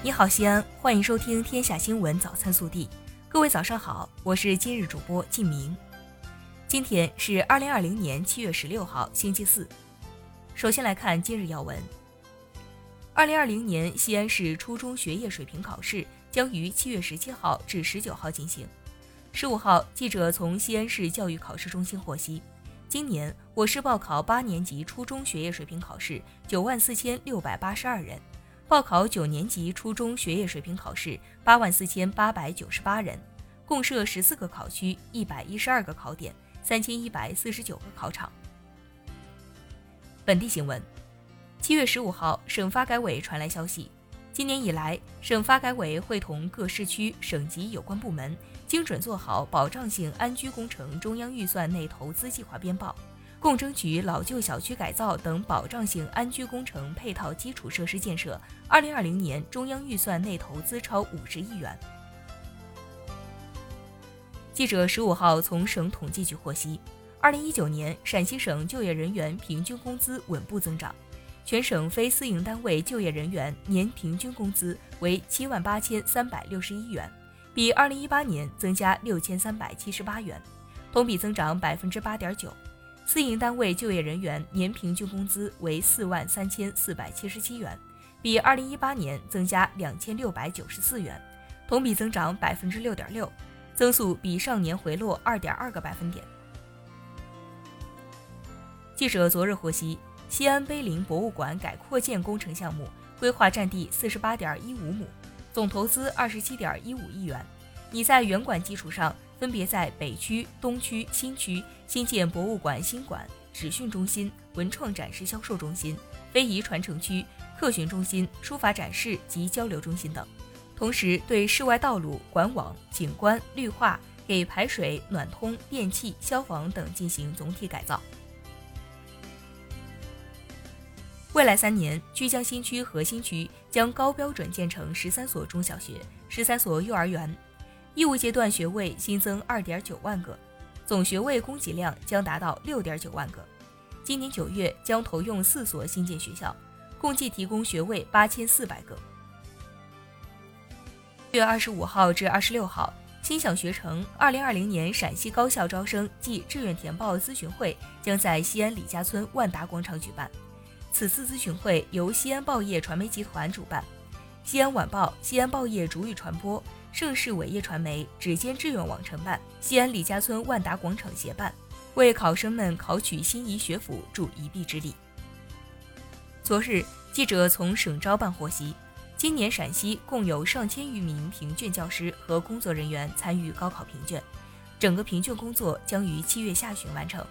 你好，西安，欢迎收听《天下新闻早餐速递》。各位早上好，我是今日主播静明。今天是二零二零年七月十六号，星期四。首先来看今日要闻。二零二零年西安市初中学业水平考试将于七月十七号至十九号进行。十五号，记者从西安市教育考试中心获悉，今年我市报考八年级初中学业水平考试九万四千六百八十二人。报考九年级初中学业水平考试八万四千八百九十八人，共设十四个考区、一百一十二个考点、三千一百四十九个考场。本地新闻：七月十五号，省发改委传来消息，今年以来，省发改委会同各市区、省级有关部门，精准做好保障性安居工程中央预算内投资计划编报。共争取老旧小区改造等保障性安居工程配套基础设施建设，二零二零年中央预算内投资超五十亿元。记者十五号从省统计局获悉，二零一九年陕西省就业人员平均工资稳步增长，全省非私营单位就业人员年平均工资为七万八千三百六十一元，比二零一八年增加六千三百七十八元，同比增长百分之八点九。私营单位就业人员年平均工资为四万三千四百七十七元，比二零一八年增加两千六百九十四元，同比增长百分之六点六，增速比上年回落二点二个百分点。记者昨日获悉，西安碑林博物馆改扩建工程项目规划占地四十八点一五亩，总投资二十七点一五亿元，拟在原馆基础上。分别在北区、东区、新区新建博物馆新馆、纸训中心、文创展示销售中心、非遗传承区、客询中心、书法展示及交流中心等。同时，对室外道路、管网、景观、绿化、给排水、暖通、电气、消防等进行总体改造。未来三年，曲江新区核心区将高标准建成十三所中小学、十三所幼儿园。义务阶段学位新增二点九万个，总学位供给量将达到六点九万个。今年九月将投用四所新建学校，共计提供学位八千四百个。月二十五号至二十六号，心想学成二零二零年陕西高校招生暨志愿填报咨询会将在西安李家村万达广场举办。此次咨询会由西安报业传媒集团主办，西安晚报、西安报业主语传播。盛世伟业传媒、指尖志愿网承办，西安李家村万达广场协办，为考生们考取心仪学府助一臂之力。昨日，记者从省招办获悉，今年陕西共有上千余名评卷教师和工作人员参与高考评卷，整个评卷工作将于七月下旬完成。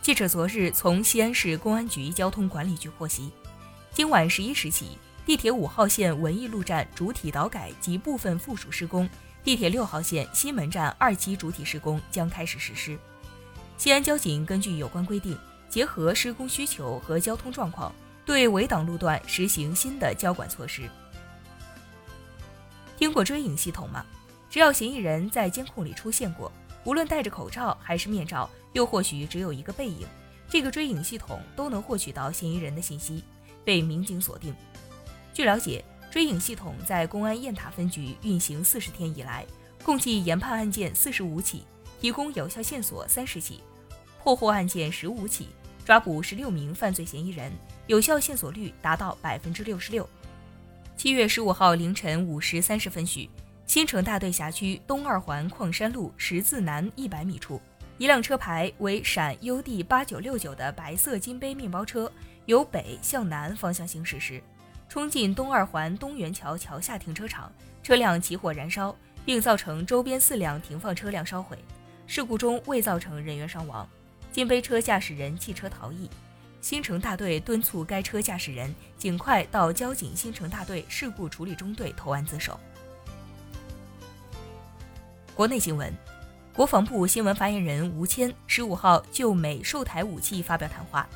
记者昨日从西安市公安局交通管理局获悉。今晚十一时起，地铁五号线文艺路站主体导改及部分附属施工，地铁六号线西门站二期主体施工将开始实施。西安交警根据有关规定，结合施工需求和交通状况，对围挡路段实行新的交管措施。听过追影系统吗？只要嫌疑人在监控里出现过，无论戴着口罩还是面罩，又或许只有一个背影，这个追影系统都能获取到嫌疑人的信息。被民警锁定。据了解，追影系统在公安雁塔分局运行四十天以来，共计研判案件四十五起，提供有效线索三十起，破获案件十五起，抓捕十六名犯罪嫌疑人，有效线索率达到百分之六十六。七月十五号凌晨五时三十分许，新城大队辖区东二环矿山路十字南一百米处，一辆车牌为陕 UD 八九六九的白色金杯面包车。由北向南方向行驶时，冲进东二环东元桥桥下停车场，车辆起火燃烧，并造成周边四辆停放车辆烧毁。事故中未造成人员伤亡。金杯车驾驶人弃车逃逸。新城大队敦促该车驾驶人尽快到交警新城大队事故处理中队投案自首。国内新闻，国防部新闻发言人吴谦十五号就美售台武器发表谈话，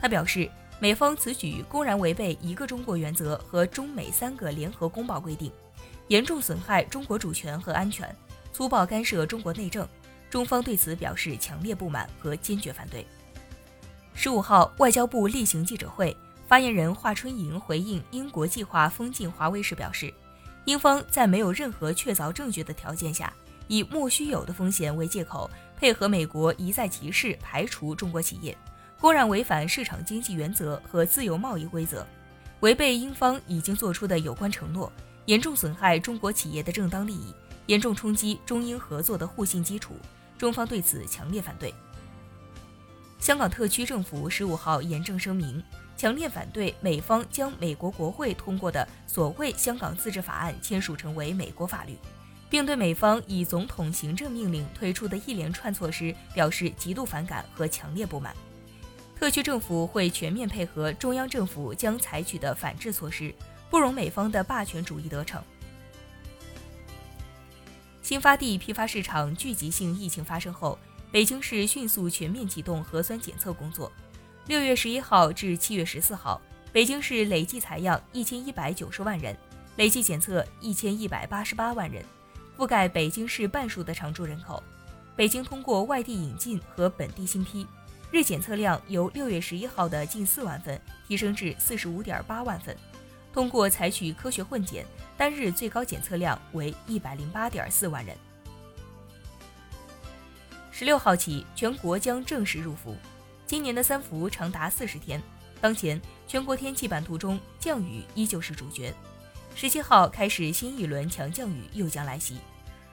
他表示。美方此举公然违背一个中国原则和中美三个联合公报规定，严重损害中国主权和安全，粗暴干涉中国内政。中方对此表示强烈不满和坚决反对。十五号，外交部例行记者会，发言人华春莹回应英国计划封禁华为时表示，英方在没有任何确凿证据的条件下，以莫须有的风险为借口，配合美国一再提示排除中国企业，公然违反市场经济原则和自由贸易规则，违背英方已经做出的有关承诺，严重损害中国企业的正当利益，严重冲击中英合作的互信基础。中方对此强烈反对。香港特区政府十五号严正声明，强烈反对美方将美国国会通过的所谓《香港自治法案》签署成为美国法律，并对美方以总统行政命令推出的一连串措施表示极度反感和强烈不满。特区政府会全面配合中央政府将采取的反制措施，不容美方的霸权主义得逞。新发地批发市场聚集性疫情发生后。北京市迅速全面启动核酸检测工作。六月十一号至七月十四号，北京市累计采样一千一百九十万人，累计检测一千一百八十八万人，覆盖北京市半数的常住人口。北京通过外地引进和本地新批，日检测量由六月十一号的近四万份提升至四十五点八万份。通过采取科学混检，单日最高检测量为一百零八点四万人。十六号起，全国将正式入伏。今年的三伏长达四十天。当前，全国天气版图中降雨依旧是主角。十七号开始，新一轮强降雨又将来袭。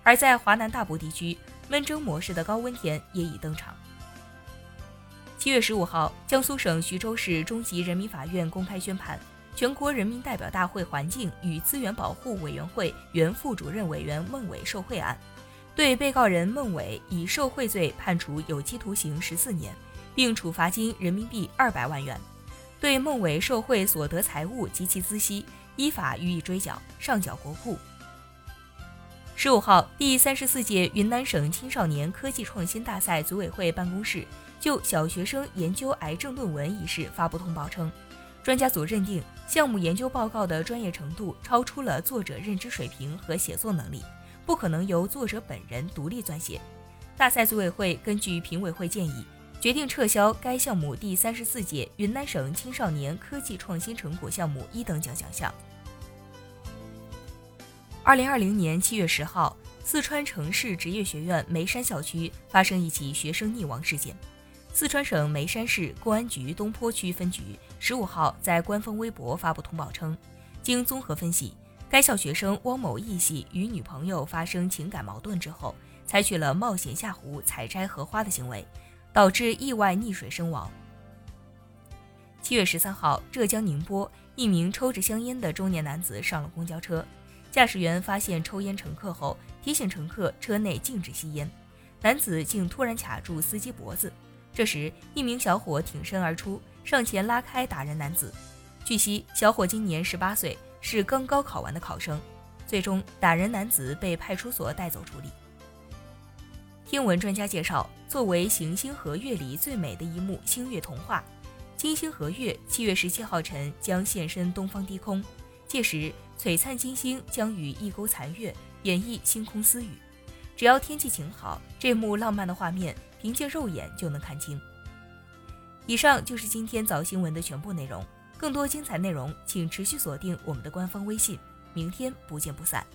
而在华南大部地区，闷蒸模式的高温天也已登场。七月十五号，江苏省徐州市中级人民法院公开宣判，全国人民代表大会环境与资源保护委员会原副主任委员孟伟受贿案。对被告人孟伟以受贿罪判处有期徒刑十四年，并处罚金人民币二百万元；对孟伟受贿所得财物及其孳息，依法予以追缴，上缴国库。十五号，第三十四届云南省青少年科技创新大赛组委会办公室就小学生研究癌症论文一事发布通报称，专家组认定项目研究报告的专业程度超出了作者认知水平和写作能力。不可能由作者本人独立撰写。大赛组委会根据评委会建议，决定撤销该项目第三十四届云南省青少年科技创新成果项目一等奖奖项。二零二零年七月十号，四川城市职业学院眉山校区发生一起学生溺亡事件。四川省眉山市公安局东坡区分局十五号在官方微博发布通报称，经综合分析。该校学生汪某义系与女朋友发生情感矛盾之后，采取了冒险下湖采摘荷花的行为，导致意外溺水身亡。七月十三号，浙江宁波一名抽着香烟的中年男子上了公交车，驾驶员发现抽烟乘客后，提醒乘客车内禁止吸烟，男子竟突然卡住司机脖子。这时，一名小伙挺身而出，上前拉开打人男子。据悉，小伙今年十八岁。是刚高考完的考生，最终打人男子被派出所带走处理。天文专家介绍，作为行星和月里最美的一幕星月童话，金星和月七月十七号晨将现身东方低空，届时璀璨金星将与一钩残月演绎星空私语。只要天气晴好，这幕浪漫的画面凭借肉眼就能看清。以上就是今天早新闻的全部内容。更多精彩内容，请持续锁定我们的官方微信。明天不见不散。